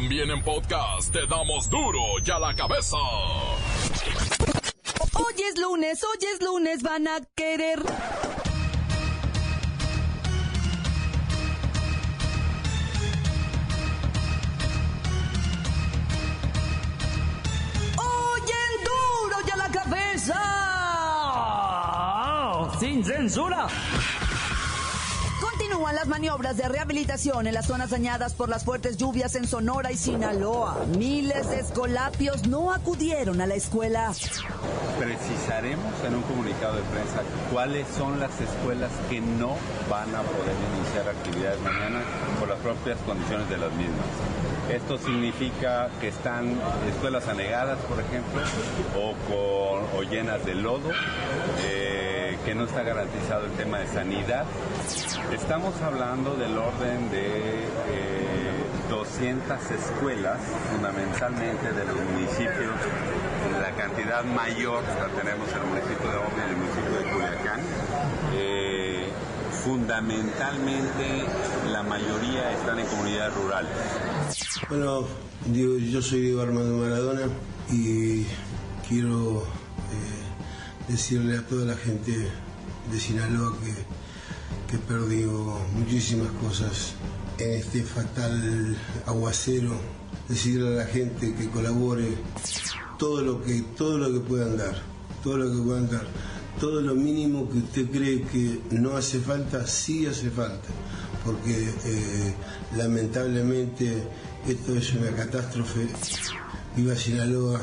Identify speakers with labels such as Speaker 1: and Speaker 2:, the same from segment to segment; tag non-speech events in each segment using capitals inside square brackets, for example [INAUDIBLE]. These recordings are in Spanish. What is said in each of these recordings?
Speaker 1: También en podcast te damos duro y a la cabeza.
Speaker 2: Hoy es lunes, hoy es lunes, van a querer. Hoy en duro y a la cabeza.
Speaker 3: Sin censura.
Speaker 2: Continúan las maniobras de rehabilitación en las zonas dañadas por las fuertes lluvias en Sonora y Sinaloa. Miles de escolapios no acudieron a la escuela.
Speaker 4: Precisaremos en un comunicado de prensa cuáles son las escuelas que no van a poder iniciar actividades mañana por las propias condiciones de las mismas. Esto significa que están escuelas anegadas, por ejemplo, o, con, o llenas de lodo. Eh, que no está garantizado el tema de sanidad. Estamos hablando del orden de eh, 200 escuelas, fundamentalmente de los municipios. La cantidad mayor la tenemos en el municipio de Omi y el municipio de Culiacán. Eh, fundamentalmente la mayoría están en comunidades rurales.
Speaker 5: Bueno, yo soy Diego Armando Maradona y quiero eh, decirle a toda la gente de Sinaloa que, que perdió muchísimas cosas en este fatal aguacero. Decirle a la gente que colabore todo lo que, todo lo que puedan dar, todo lo que puedan dar. Todo lo mínimo que usted cree que no hace falta, sí hace falta, porque eh, lamentablemente esto es una catástrofe. Viva Sinaloa.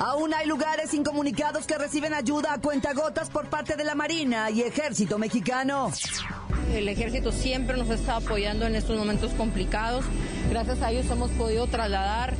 Speaker 2: Aún hay lugares incomunicados que reciben ayuda a cuentagotas por parte de la Marina y Ejército Mexicano.
Speaker 6: El ejército siempre nos está apoyando en estos momentos complicados. Gracias a ellos hemos podido trasladar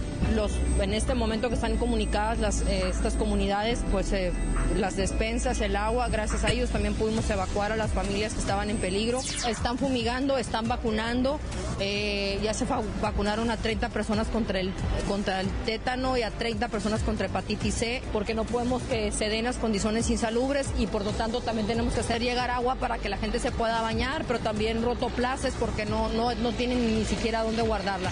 Speaker 6: en este momento que están comunicadas eh, estas comunidades, pues eh, las despensas, el agua, gracias a ellos también pudimos evacuar a las familias que estaban en peligro. Están fumigando, están vacunando, eh, ya se vacunaron a 30 personas contra el, contra el tétano y a 30 personas contra hepatitis C, porque no podemos que se las condiciones insalubres y por lo tanto también tenemos que hacer llegar agua para que la gente se pueda bañar, pero también rotoplaces porque no, no, no tienen ni siquiera dónde guardarla.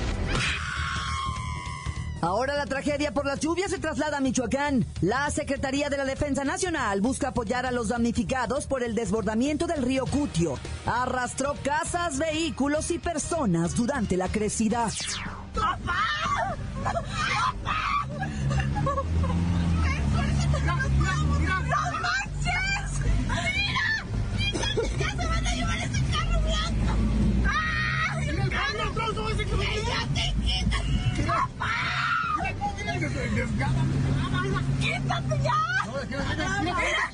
Speaker 2: Ahora la tragedia por las lluvias se traslada a Michoacán. La Secretaría de la Defensa Nacional busca apoyar a los damnificados por el desbordamiento del río Cutio. Arrastró casas, vehículos y personas durante la crecida.
Speaker 7: ¡Quítate ya!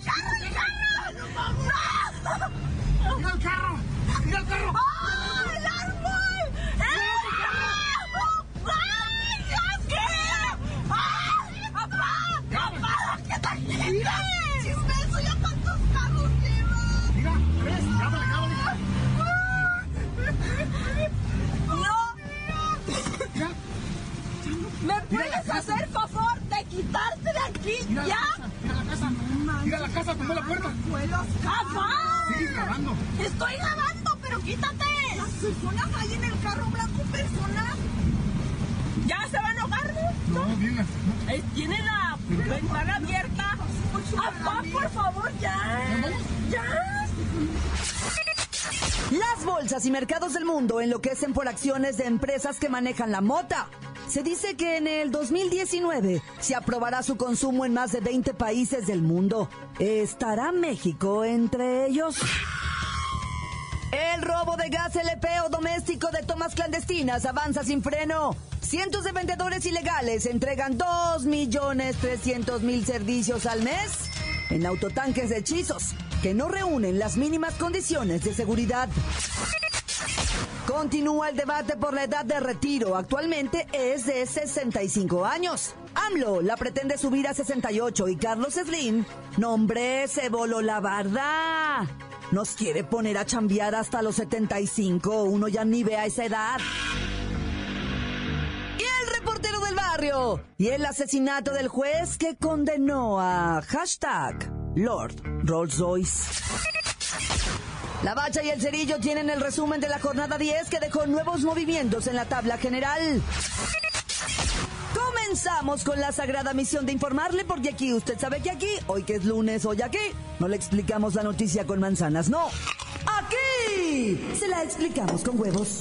Speaker 2: Enloquecen por acciones de empresas que manejan la mota. Se dice que en el 2019 se aprobará su consumo en más de 20 países del mundo. ¿Estará México entre ellos? El robo de gas LP o doméstico de tomas clandestinas avanza sin freno. Cientos de vendedores ilegales entregan 2.300.000 servicios al mes en autotanques de hechizos que no reúnen las mínimas condiciones de seguridad. Continúa el debate por la edad de retiro. Actualmente es de 65 años. AMLO la pretende subir a 68 y Carlos Slim, nombre, se voló la barda. Nos quiere poner a chambear hasta los 75. Uno ya ni ve a esa edad. Y el reportero del barrio. Y el asesinato del juez que condenó a hashtag Lord Rolls Royce. La Bacha y el Cerillo tienen el resumen de la jornada 10 que dejó nuevos movimientos en la tabla general. Comenzamos con la sagrada misión de informarle, porque aquí usted sabe que aquí, hoy que es lunes, hoy aquí, no le explicamos la noticia con manzanas, no. Aquí se la explicamos con huevos.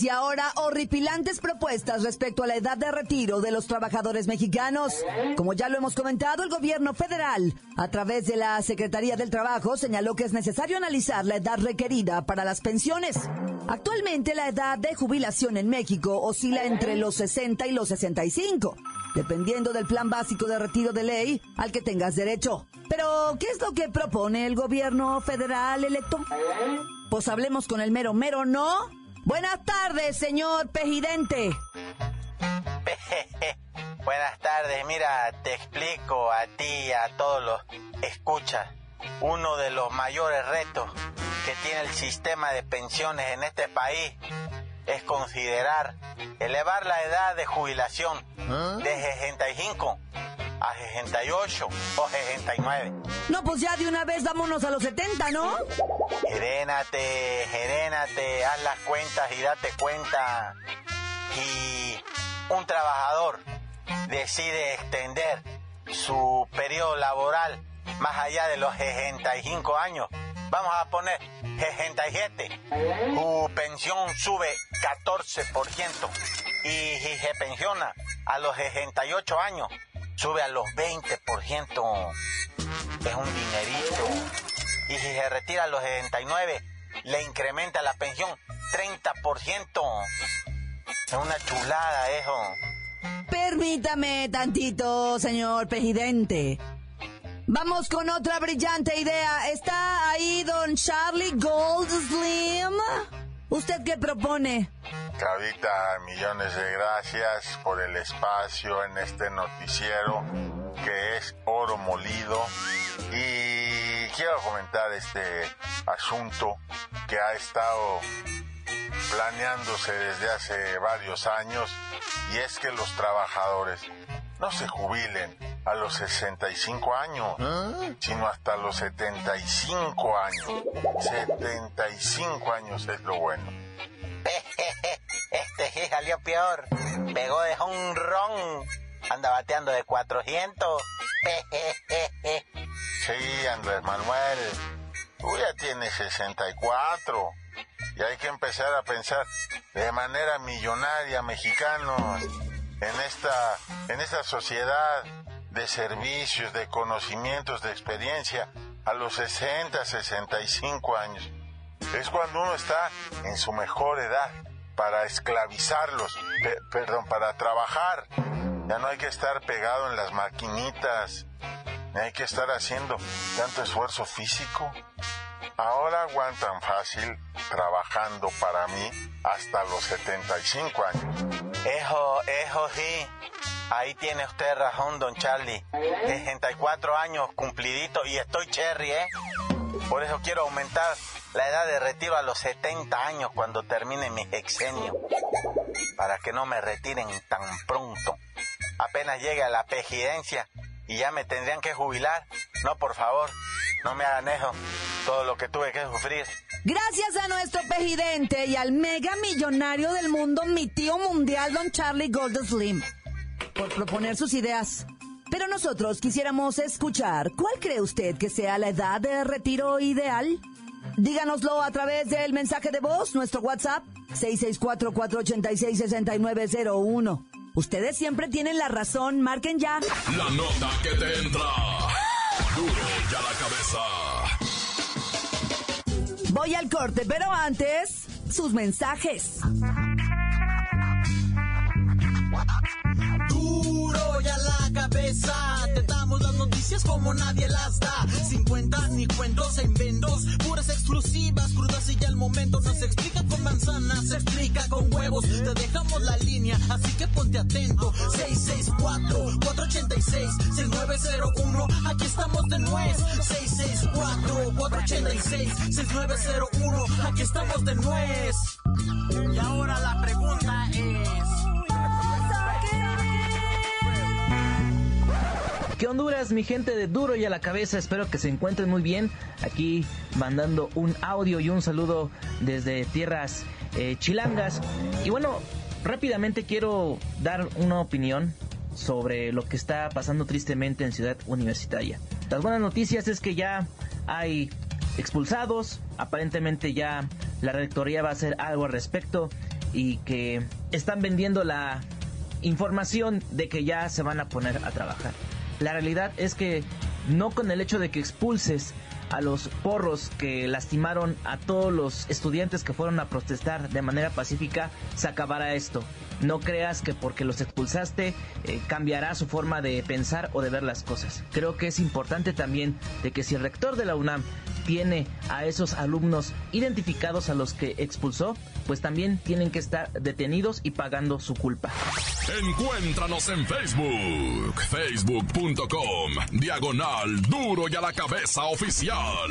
Speaker 2: Y ahora horripilantes propuestas respecto a la edad de retiro de los trabajadores mexicanos. Como ya lo hemos comentado, el gobierno federal, a través de la Secretaría del Trabajo, señaló que es necesario analizar la edad requerida para las pensiones. Actualmente la edad de jubilación en México oscila entre los 60 y los 65, dependiendo del plan básico de retiro de ley al que tengas derecho. Pero, ¿qué es lo que propone el gobierno federal electo? Pues hablemos con el mero mero, ¿no? Buenas tardes, señor presidente. [LAUGHS]
Speaker 8: Buenas tardes, mira, te explico a ti y a todos los escuchas. Uno de los mayores retos que tiene el sistema de pensiones en este país es considerar elevar la edad de jubilación de 65 a 68 o 69.
Speaker 2: No, pues ya de una vez vámonos a los 70, ¿no?
Speaker 8: Gerénate, gerénate, haz las cuentas y date cuenta. Y un trabajador decide extender su periodo laboral más allá de los 65 años. Vamos a poner 67. Su pensión sube 14% y si se pensiona a los 68 años, sube a los 20%. Es un dinerito. Y si se retira a los 69, le incrementa la pensión 30%. Es una chulada eso.
Speaker 2: Permítame tantito, señor presidente. Vamos con otra brillante idea. ¿Está ahí don Charlie Gold Slim? ¿Usted qué propone?
Speaker 9: Cavita, millones de gracias por el espacio en este noticiero que es oro molido y quiero comentar este asunto que ha estado planeándose desde hace varios años y es que los trabajadores no se jubilen a los 65 años, sino hasta los 75 años. 75 años es lo bueno. [LAUGHS]
Speaker 8: Este sí salió peor. Pegó de un ron. Anda bateando de 400. [LAUGHS]
Speaker 9: Sí, Andrés Manuel, tú ya tienes 64 y hay que empezar a pensar de manera millonaria, mexicanos, en esta, en esta sociedad de servicios, de conocimientos, de experiencia, a los 60, 65 años. Es cuando uno está en su mejor edad para esclavizarlos, pe- perdón, para trabajar. Ya no hay que estar pegado en las maquinitas, ni hay que estar haciendo tanto esfuerzo físico. Ahora aguantan fácil trabajando para mí hasta los 75 años.
Speaker 8: Eso, eso sí. Ahí tiene usted razón, don Charlie. 64 años cumplidito y estoy cherry, ¿eh? Por eso quiero aumentar la edad de retiro a los 70 años cuando termine mi exenio. Para que no me retiren tan pronto. Apenas llegue a la presidencia y ya me tendrían que jubilar. No, por favor, no me hagan eso. Todo lo que tuve que sufrir.
Speaker 2: Gracias a nuestro presidente y al mega millonario del mundo, mi tío mundial, don Charlie Gold Slim, por proponer sus ideas. Pero nosotros quisiéramos escuchar, ¿cuál cree usted que sea la edad de retiro ideal? Díganoslo a través del mensaje de voz, nuestro WhatsApp, 664-486-6901. Ustedes siempre tienen la razón, marquen ya.
Speaker 1: La nota que te entra. Duro y a la cabeza.
Speaker 2: Voy al corte, pero antes, sus mensajes.
Speaker 10: Noticias
Speaker 11: como nadie las da. Sin cuenta ni cuentos en vendos, puras exclusivas, crudas y ya el momento. No se explica con manzanas, se explica con huevos. Te dejamos la línea, así que ponte atento. 664-486-6901, aquí estamos de nuez. 664-486-6901, aquí estamos de nuez. Y ahora la pregunta
Speaker 12: ¿Qué Honduras, mi gente de Duro y a la cabeza? Espero que se encuentren muy bien. Aquí mandando un audio y un saludo desde tierras eh, chilangas. Y bueno, rápidamente quiero dar una opinión sobre lo que está pasando tristemente en Ciudad Universitaria. Las buenas noticias es que ya hay expulsados, aparentemente ya la rectoría va a hacer algo al respecto y que están vendiendo la información de que ya se van a poner a trabajar. La realidad es que no con el hecho de que expulses a los porros que lastimaron a todos los estudiantes que fueron a protestar de manera pacífica, se acabará esto. No creas que porque los expulsaste eh, cambiará su forma de pensar o de ver las cosas. Creo que es importante también de que si el rector de la UNAM tiene a esos alumnos identificados a los que expulsó, pues también tienen que estar detenidos y pagando su culpa.
Speaker 1: Encuéntranos en Facebook, facebook.com, diagonal duro y a la cabeza oficial.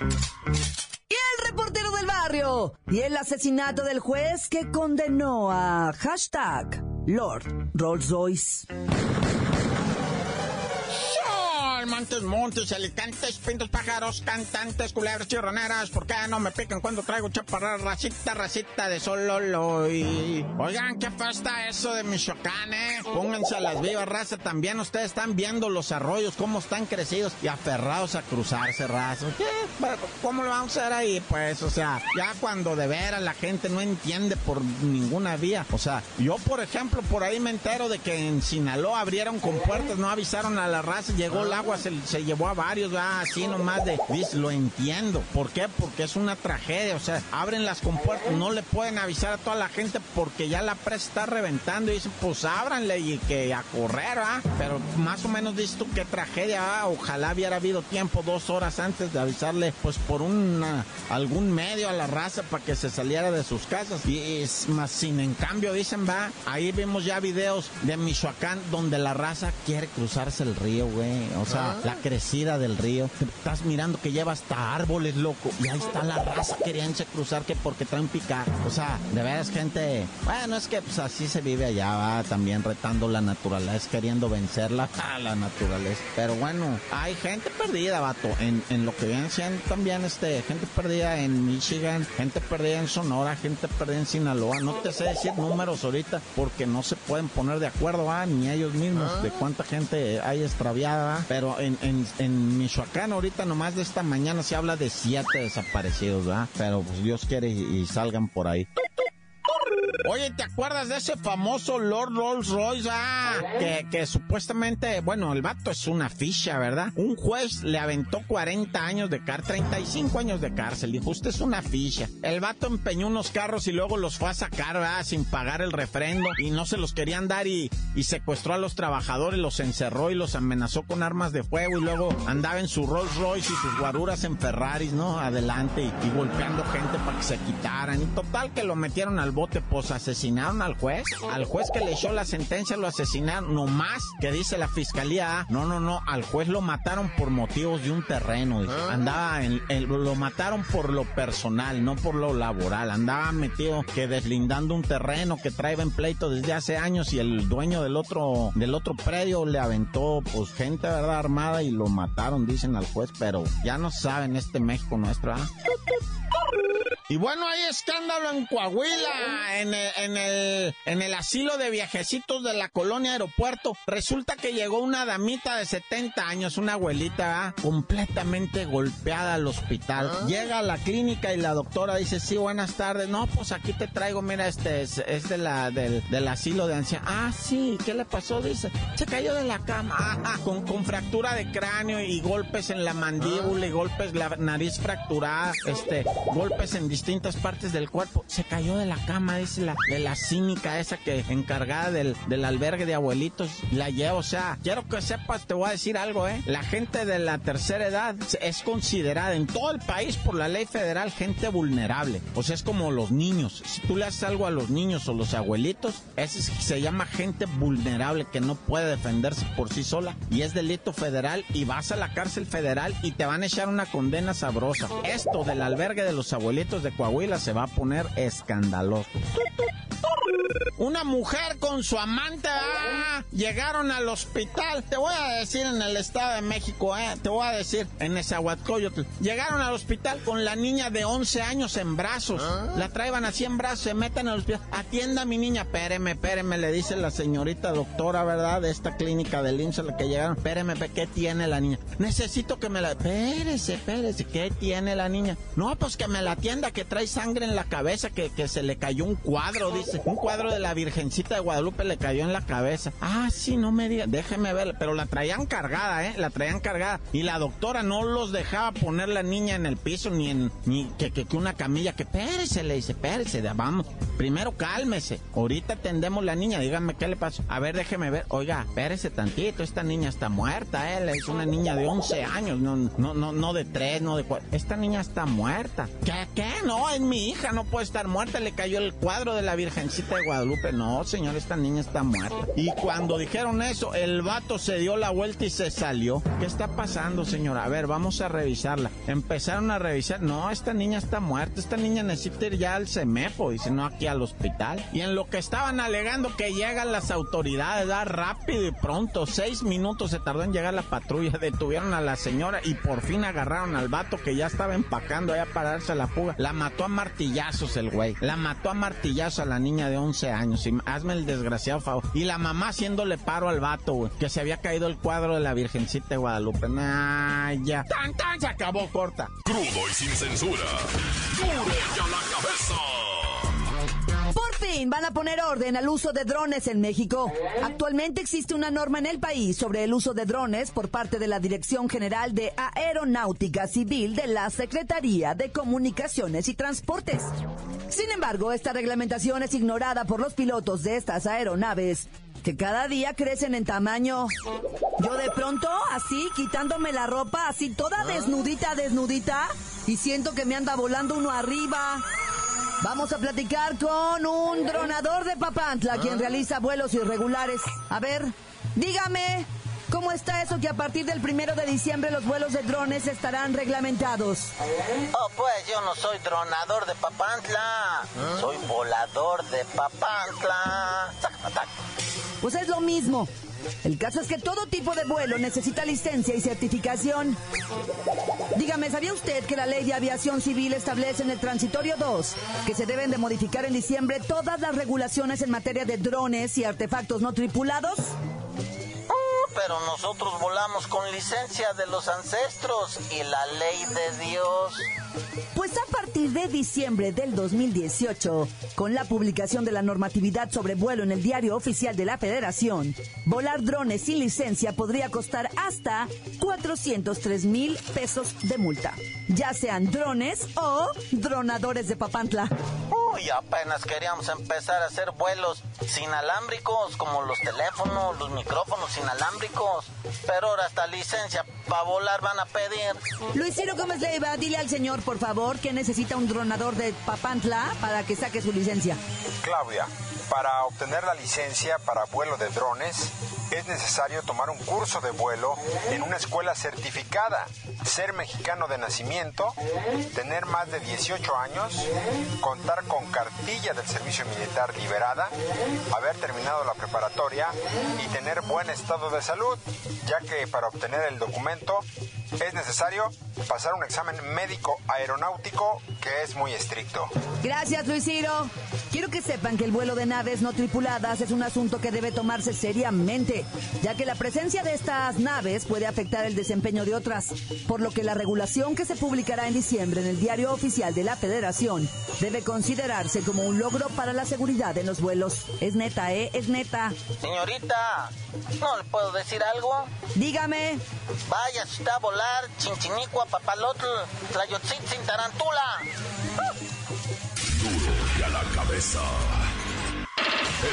Speaker 2: Y el reportero del barrio. Y el asesinato del juez que condenó a hashtag Lord Rolls Royce.
Speaker 8: Montes, montes, alicantes, pintos, pájaros, cantantes, culebras, chirroneras. ¿Por qué no me pican cuando traigo chaparra, racita, racita de solo y... Oigan, qué está eso de Michoacán, eh. Pónganse a las vivas, raza. También ustedes están viendo los arroyos, cómo están crecidos y aferrados a cruzarse, raza. ¿Qué? ¿Cómo lo vamos a hacer ahí? Pues, o sea, ya cuando de veras la gente no entiende por ninguna vía. O sea, yo, por ejemplo, por ahí me entero de que en Sinaloa abrieron compuertas, no avisaron a la raza, llegó el agua se, llevó a varios, ¿verdad? así nomás de, dice, lo entiendo. ¿Por qué? Porque es una tragedia, o sea, abren las compuertas, no le pueden avisar a toda la gente porque ya la presa está reventando y dicen, pues ábranle y que a correr, ¿ah? Pero más o menos dices tú, qué tragedia. Ojalá hubiera habido tiempo dos horas antes de avisarle, pues por una, algún medio a la raza para que se saliera de sus casas. Y es más, sin en cambio, dicen, va, ahí vemos ya videos de Michoacán donde la raza quiere cruzarse el río, güey. O sea, la crecida del río. Estás mirando que lleva hasta árboles, loco. Y ahí está la raza queriéndose cruzar que porque traen picar. O sea, de veras, gente. Bueno, es que pues así se vive allá, va también retando la naturaleza, queriendo vencerla [LAUGHS] a la naturaleza. Pero bueno, hay gente perdida, vato. En, en lo que vienen siendo también, este, gente perdida en Michigan, gente perdida en Sonora, gente perdida en Sinaloa. No te sé decir números ahorita porque no se pueden poner de acuerdo, ¿va? ni ellos mismos, de cuánta gente hay extraviada, ¿va? pero en, en, Michoacán ahorita nomás de esta mañana se habla de siete desaparecidos, ¿verdad? Pero pues Dios quiere y salgan por ahí. Oye, ¿te acuerdas de ese famoso Lord Rolls Royce? Ah, que, que, supuestamente, bueno, el vato es una ficha, ¿verdad? Un juez le aventó 40 años de cárcel, 35 años de cárcel. Dijo, usted es una ficha. El vato empeñó unos carros y luego los fue a sacar, ¿verdad? Sin pagar el refrendo y no se los querían dar y, y secuestró a los trabajadores, los encerró y los amenazó con armas de fuego y luego andaba en su Rolls Royce y sus guaruras en Ferraris, ¿no? Adelante y, y golpeando gente para que se quitaran. Y total que lo metieron al bote, pues asesinaron al juez. Al juez que le echó la sentencia lo asesinaron. No más que dice la fiscalía. No, no, no. Al juez lo mataron por motivos de un terreno. Dice. Andaba en, en, lo mataron por lo personal, no por lo laboral. Andaba metido que deslindando un terreno que trae en pleito desde hace años y el dueño del otro, del otro predio le aventó pues gente, ¿verdad? Armada y lo mataron, dicen al juez. Pero ya no saben este México nuestro, ¿ah? Y bueno, hay escándalo en Coahuila, en el, en el, en el asilo de viajecitos de la colonia aeropuerto. Resulta que llegó una damita de 70 años, una abuelita, ¿ah? completamente golpeada al hospital. Llega a la clínica y la doctora dice, sí, buenas tardes. No, pues aquí te traigo, mira, este es, es de la, del, del asilo de ancianos. Ah, sí, ¿qué le pasó? Dice, se cayó de la cama, ah, con, con fractura de cráneo y golpes en la mandíbula y golpes, la nariz fracturada, este, golpes en distintas partes del cuerpo. Se cayó de la cama, dice la, de la cínica esa que encargada del, del albergue de abuelitos la lleva. O sea, quiero que sepas, te voy a decir algo, ¿eh? La gente de la tercera edad es considerada en todo el país por la ley federal gente vulnerable. O sea, es como los niños. Si tú le haces algo a los niños o los abuelitos, ese se llama gente vulnerable que no puede defenderse por sí sola y es delito federal y vas a la cárcel federal y te van a echar una condena sabrosa. Esto del albergue de los abuelitos de Coahuila se va a poner escandaloso. Una mujer con su amante ah, llegaron al hospital. Te voy a decir en el Estado de México, eh, te voy a decir en Nezahualcóyotl. Llegaron al hospital con la niña de 11 años en brazos. La traían así en brazos, se meten al hospital. Atienda a mi niña, péreme, péreme, le dice la señorita doctora, ¿verdad? De esta clínica del IMSS a la que llegaron. Péreme, ¿qué tiene la niña? Necesito que me la... Pérese, pérese, ¿qué tiene la niña? No, pues que me la atienda, que trae sangre en la cabeza, que, que se le cayó un cuadro, dice. Un cuadro de la Virgencita de Guadalupe le cayó en la cabeza. Ah, sí, no me diga, déjeme ver, pero la traían cargada, ¿eh? La traían cargada. Y la doctora no los dejaba poner la niña en el piso, ni en, ni que, que, que una camilla, que pérese, le dice, pérese, vamos, primero cálmese. Ahorita atendemos la niña, dígame qué le pasó. A ver, déjeme ver. Oiga, pérese tantito, esta niña está muerta, ¿eh? Es una niña de 11 años, no, no, no, no de 3, no de 4. Esta niña está muerta. ¿Qué, qué? No, es mi hija, no puede estar muerta. Le cayó el cuadro de la Virgencita de Guadalupe. No, señor, esta niña está muerta. Y cuando dijeron eso, el vato se dio la vuelta y se salió. ¿Qué está pasando, señora? A ver, vamos a revisarla. Empezaron a revisar. No, esta niña está muerta. Esta niña necesita ir ya al CEMEFO, dice, no aquí al hospital. Y en lo que estaban alegando que llegan las autoridades, da rápido y pronto. Seis minutos se tardó en llegar la patrulla. [LAUGHS] Detuvieron a la señora y por fin agarraron al vato que ya estaba empacando allá para darse la fuga. La mató a martillazos el güey. La mató a martillazos a la niña de 11 años. hazme el desgraciado favor. Y la mamá haciéndole paro al vato, güey. Que se había caído el cuadro de la Virgencita de Guadalupe. Nah, ya. ¡Tan, tan! Se acabó corta.
Speaker 1: Crudo y sin censura. ¡Duro y a la cabeza!
Speaker 2: Van a poner orden al uso de drones en México. Actualmente existe una norma en el país sobre el uso de drones por parte de la Dirección General de Aeronáutica Civil de la Secretaría de Comunicaciones y Transportes. Sin embargo, esta reglamentación es ignorada por los pilotos de estas aeronaves que cada día crecen en tamaño. Yo de pronto, así, quitándome la ropa, así toda desnudita, desnudita, y siento que me anda volando uno arriba. Vamos a platicar con un dronador de Papantla, quien realiza vuelos irregulares. A ver, dígame, ¿cómo está eso que a partir del primero de diciembre los vuelos de drones estarán reglamentados?
Speaker 3: Oh, pues yo no soy dronador de Papantla. Soy volador de Papantla.
Speaker 2: Pues es lo mismo. El caso es que todo tipo de vuelo necesita licencia y certificación. Dígame, ¿sabía usted que la ley de aviación civil establece en el transitorio 2 que se deben de modificar en diciembre todas las regulaciones en materia de drones y artefactos no tripulados?
Speaker 3: Pero nosotros volamos con licencia de los ancestros y la ley de Dios.
Speaker 2: Pues a partir de diciembre del 2018, con la publicación de la normatividad sobre vuelo en el diario oficial de la Federación, volar drones sin licencia podría costar hasta 403 mil pesos de multa, ya sean drones o dronadores de Papantla.
Speaker 3: Uy, apenas queríamos empezar a hacer vuelos sin alámbricos, como los teléfonos, los micrófonos inalámbricos. Pero ahora hasta licencia para volar van a pedir.
Speaker 2: Luis Ciro Gómez Leiva, dile al señor, por favor, que necesita un dronador de Papantla para que saque su licencia.
Speaker 13: Claudia, para obtener la licencia para vuelo de drones es necesario tomar un curso de vuelo en una escuela certificada, ser mexicano de nacimiento, tener más de 18 años, contar con cartilla del servicio militar liberada, haber terminado la preparatoria y tener buen estado de salud, ya que para obtener el documento es necesario pasar un examen médico aeronáutico que es muy estricto.
Speaker 2: Gracias, Luis Ciro. Quiero que sepan que el vuelo de naves no tripuladas es un asunto que debe tomarse seriamente, ya que la presencia de estas naves puede afectar el desempeño de otras, por lo que la regulación que se publicará en diciembre en el diario oficial de la Federación debe considerarse como un logro para la seguridad en los vuelos. Es neta, ¿eh? Es neta.
Speaker 8: Señorita, ¿no le puedo decir algo?
Speaker 2: Dígame.
Speaker 8: Vaya usted a volar, chinchinicua, papalotl, tlayotzin, tarantula.
Speaker 1: Duro y a la cabeza.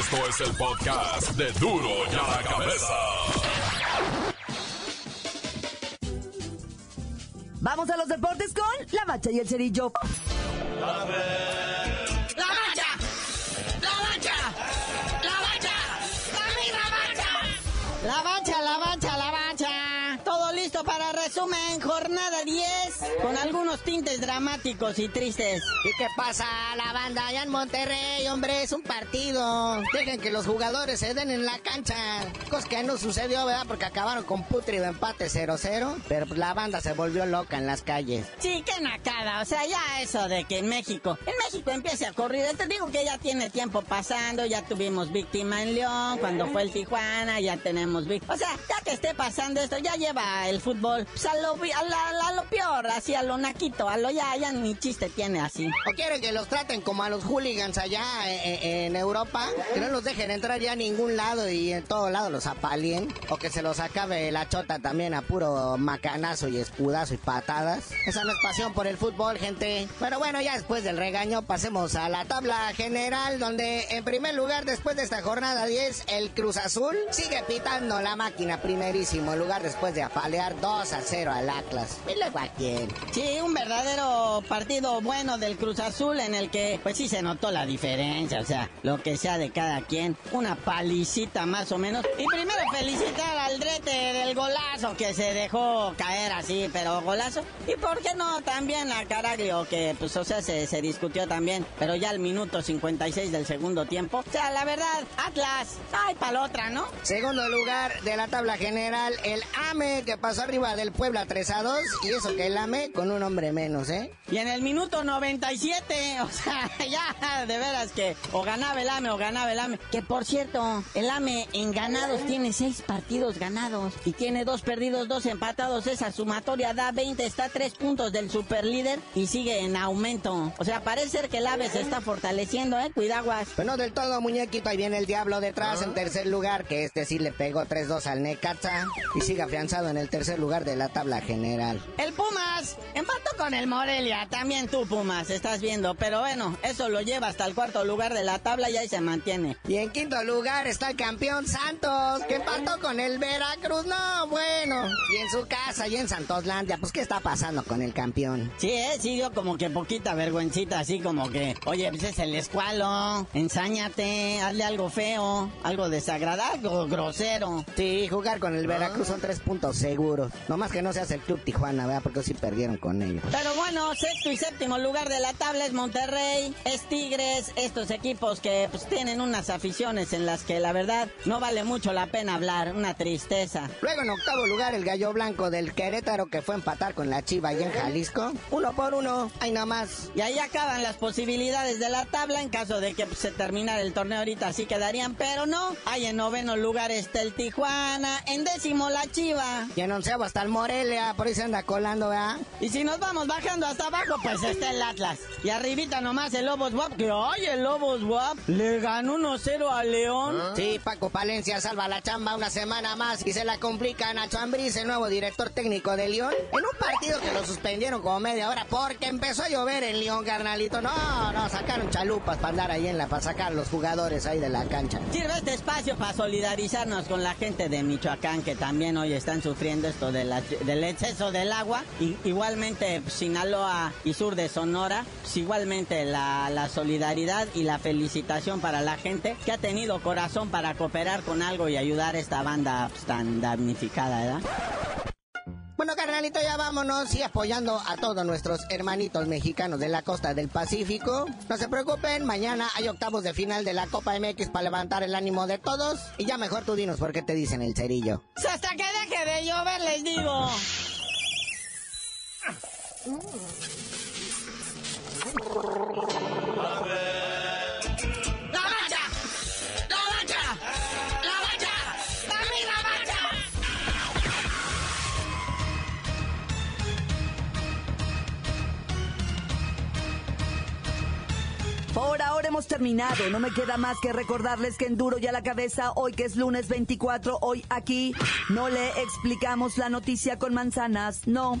Speaker 1: Esto es el podcast de Duro y a la cabeza.
Speaker 2: Vamos a los deportes con la bacha y el cerillo.
Speaker 14: ¡La bacha! ¡La bacha! ¡La bacha!
Speaker 15: Listo para resumen, jornada 10, con algunos tintes dramáticos y tristes.
Speaker 16: ¿Y qué pasa, la banda allá en Monterrey, hombre? Es un partido. Dejen que los jugadores se den en la cancha. Cosa que no sucedió, ¿verdad? Porque acabaron con putrido empate 0-0. Pero la banda se volvió loca en las calles.
Speaker 15: Sí, qué nacada. O sea, ya eso de que en México, en México empiece a correr. Te digo que ya tiene tiempo pasando. Ya tuvimos víctima en León, cuando fue el Tijuana, ya tenemos víctima. O sea, ya que esté pasando esto, ya lleva el fútbol pues, a, lo, a, la- a lo peor, así a lo naquito, a lo ya, ya ni chiste tiene así.
Speaker 16: ¿O quieren que los traten como a los hooligans allá eh, eh, en Europa? Que no los dejen entrar ya a ningún lado y en todo lado los apalien. O que se los acabe la chota también a puro macanazo y escudazo y patadas. Esa no es pasión por el fútbol, gente. Pero bueno, ya después del regaño pasemos a la tabla general donde en primer lugar después de esta jornada 10 el Cruz Azul sigue pitando la máquina primerísimo lugar después de apalear 2 a 0 al Atlas. ¿Y luego a quién?
Speaker 15: Sí, un verdadero partido bueno del Cruz Azul en el que pues sí se notó la diferencia, o sea, lo que sea de cada quien, una palicita más o menos. Y primero felicitar al Drete del golazo que se dejó caer así, pero golazo. Y por qué no también a Caraglio que pues o sea se, discutió también, pero ya al minuto 56 del segundo tiempo. O sea, la verdad, Atlas, ay para la otra, ¿no?
Speaker 16: Segundo lugar de la tabla general, el AME, que pasó arriba del Puebla 3 a 2. Y eso que el AME con un hombre menos, ¿eh?
Speaker 15: Y en el minuto 97, [LAUGHS] o sea, ya de veras que o ganaba el AME o ganaba el AME. Que por cierto, el AME en ganados tiene seis partidos ganados y tiene dos perdidos, dos empatados. Esa sumatoria da 20, está a tres puntos del superlíder y sigue en aumento. O sea, parece ser que el AME se está fortaleciendo, ¿eh? Cuidaguas.
Speaker 16: Pero no del todo, muñequito. Ahí viene el diablo detrás en tercer lugar, que este sí le pegó 3-2 al Necaxa. Y sigue afianzado en el tercer lugar de la tabla general.
Speaker 15: El Pumas empató con el Morelia. También tú, Pumas, estás viendo. Pero bueno, eso lo lleva hasta el cuarto lugar de la tabla y ahí se mantiene.
Speaker 16: Y en quinto lugar está el campeón Santos, que empató con el Veracruz. No, bueno. Y en su casa, y en Santoslandia, pues, ¿qué está pasando con el campeón?
Speaker 15: Sí, eh, sí dio como que poquita vergüencita, así como que, oye, pues es el escualo, ensáñate, hazle algo feo, algo desagradable o grosero.
Speaker 16: Sí, jugar con el Veracruz son tres puntos seguros. Nomás que no seas el Club Tijuana, ¿verdad? Porque sí perdieron con ellos.
Speaker 15: Pero bueno, sexto y séptimo lugar de la tabla es Monterrey, es Tigres, estos equipos que pues tienen unas aficiones en las que la verdad no vale mucho la pena hablar, una tristeza.
Speaker 16: Luego en octavo lugar el gallo blanco del Querétaro que fue a empatar con la Chiva allá en Jalisco. Uno por uno, ahí nomás.
Speaker 15: Y ahí acaban las posibilidades de la tabla en caso de que pues, se terminara el torneo ahorita así quedarían, pero no. Ahí en noveno lugar está el Tijuana, en décimo la Chiva.
Speaker 16: Y en onceavo hasta el Morelia, por ahí se anda colando, ¿verdad?
Speaker 15: Y si nos vamos bajando hasta abajo, pues está el Atlas. Y arribita nomás el Lobos Guap, que ay, el Lobos Guap le ganó 1-0 a León.
Speaker 16: Sí, Paco Palencia salva la chamba una semana más y se la complica a Nacho Ambriz, el nuevo director técnico de León, en un partido que lo suspendieron como media hora porque empezó a llover en León, carnalito. No, no, sacaron chalupas para andar ahí en la, para sacar los jugadores ahí de la cancha.
Speaker 15: Sirve este espacio para solidarizarnos con la gente de Michoacán que también hoy están sufriendo esto de la- del exceso del agua. Y, igualmente Sinaloa y sur de Sonora, pues, igualmente la, la solidaridad y la felicitación para la gente que ha tenido corazón para cooperar con algo y ayudar a esta banda pues, tan damnificada, ¿verdad?
Speaker 16: Bueno, carnalito, ya vámonos y apoyando a todos nuestros hermanitos mexicanos de la costa del Pacífico. No se preocupen, mañana hay octavos de final de la Copa MX para levantar el ánimo de todos. Y ya mejor tú dinos por qué te dicen el cerillo.
Speaker 15: Pues hasta que deje de llover les digo.
Speaker 2: Por ahora hemos terminado. No me queda más que recordarles que en Duro y a la cabeza, hoy que es lunes 24, hoy aquí no le explicamos la noticia con manzanas. No.